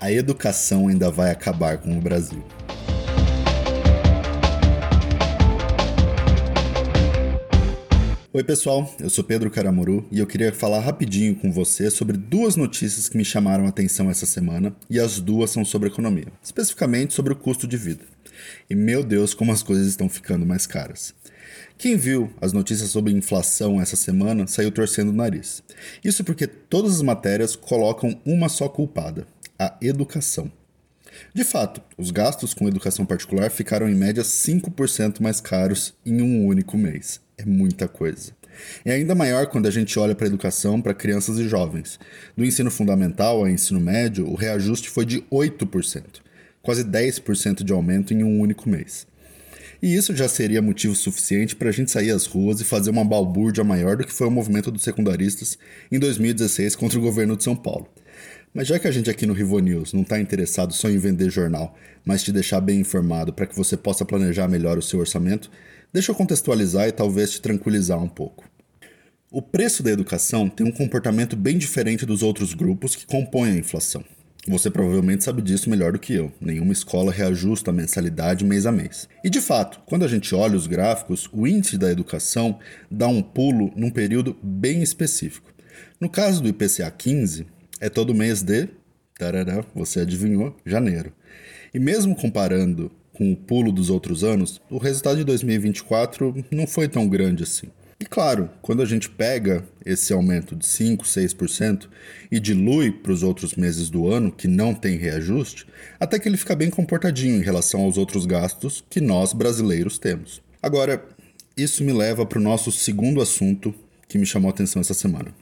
A educação ainda vai acabar com o Brasil. Oi, pessoal, eu sou Pedro Caramuru e eu queria falar rapidinho com você sobre duas notícias que me chamaram a atenção essa semana e as duas são sobre economia, especificamente sobre o custo de vida. E meu Deus, como as coisas estão ficando mais caras. Quem viu as notícias sobre inflação essa semana saiu torcendo o nariz. Isso porque todas as matérias colocam uma só culpada: a educação. De fato, os gastos com educação particular ficaram em média 5% mais caros em um único mês. É muita coisa. É ainda maior quando a gente olha para a educação para crianças e jovens. Do ensino fundamental ao ensino médio, o reajuste foi de 8%, quase 10% de aumento em um único mês. E isso já seria motivo suficiente para a gente sair às ruas e fazer uma balbúrdia maior do que foi o movimento dos secundaristas em 2016 contra o governo de São Paulo. Mas já que a gente aqui no Rivo News não está interessado só em vender jornal, mas te deixar bem informado para que você possa planejar melhor o seu orçamento, deixa eu contextualizar e talvez te tranquilizar um pouco. O preço da educação tem um comportamento bem diferente dos outros grupos que compõem a inflação. Você provavelmente sabe disso melhor do que eu. Nenhuma escola reajusta a mensalidade mês a mês. E de fato, quando a gente olha os gráficos, o índice da educação dá um pulo num período bem específico. No caso do IPCA 15, é todo mês de. Tarará, você adivinhou? Janeiro. E mesmo comparando com o pulo dos outros anos, o resultado de 2024 não foi tão grande assim. E claro, quando a gente pega esse aumento de 5, 6% e dilui para os outros meses do ano que não tem reajuste, até que ele fica bem comportadinho em relação aos outros gastos que nós brasileiros temos. Agora, isso me leva para o nosso segundo assunto que me chamou a atenção essa semana,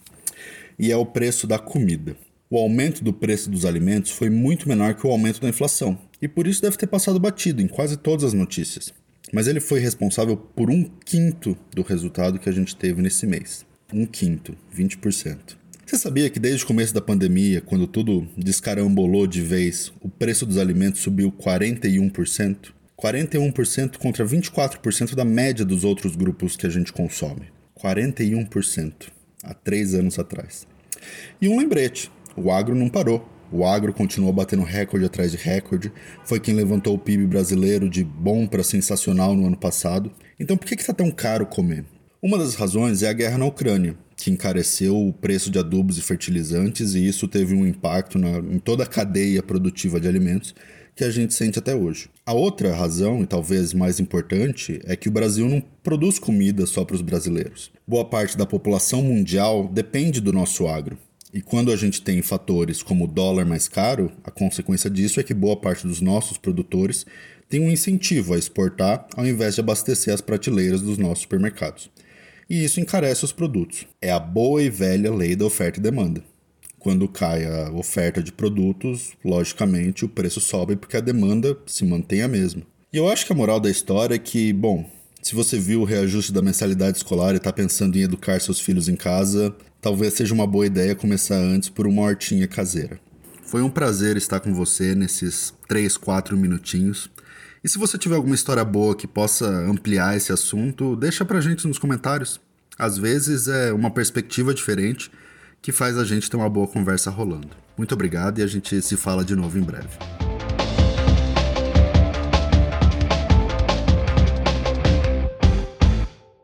e é o preço da comida. O aumento do preço dos alimentos foi muito menor que o aumento da inflação, e por isso deve ter passado batido em quase todas as notícias. Mas ele foi responsável por um quinto do resultado que a gente teve nesse mês. Um quinto, 20%. Você sabia que desde o começo da pandemia, quando tudo descarambolou de vez, o preço dos alimentos subiu 41%? 41% contra 24% da média dos outros grupos que a gente consome. 41% há três anos atrás. E um lembrete: o agro não parou. O agro continuou batendo recorde atrás de recorde. Foi quem levantou o PIB brasileiro de bom para sensacional no ano passado. Então por que está tão caro comer? Uma das razões é a guerra na Ucrânia, que encareceu o preço de adubos e fertilizantes, e isso teve um impacto na, em toda a cadeia produtiva de alimentos que a gente sente até hoje. A outra razão, e talvez mais importante, é que o Brasil não produz comida só para os brasileiros. Boa parte da população mundial depende do nosso agro. E quando a gente tem fatores como o dólar mais caro, a consequência disso é que boa parte dos nossos produtores tem um incentivo a exportar ao invés de abastecer as prateleiras dos nossos supermercados. E isso encarece os produtos. É a boa e velha lei da oferta e demanda. Quando cai a oferta de produtos, logicamente o preço sobe porque a demanda se mantém a mesma. E eu acho que a moral da história é que, bom, se você viu o reajuste da mensalidade escolar e está pensando em educar seus filhos em casa, talvez seja uma boa ideia começar antes por uma hortinha caseira. Foi um prazer estar com você nesses 3, 4 minutinhos. E se você tiver alguma história boa que possa ampliar esse assunto, deixa pra gente nos comentários. Às vezes é uma perspectiva diferente que faz a gente ter uma boa conversa rolando. Muito obrigado e a gente se fala de novo em breve.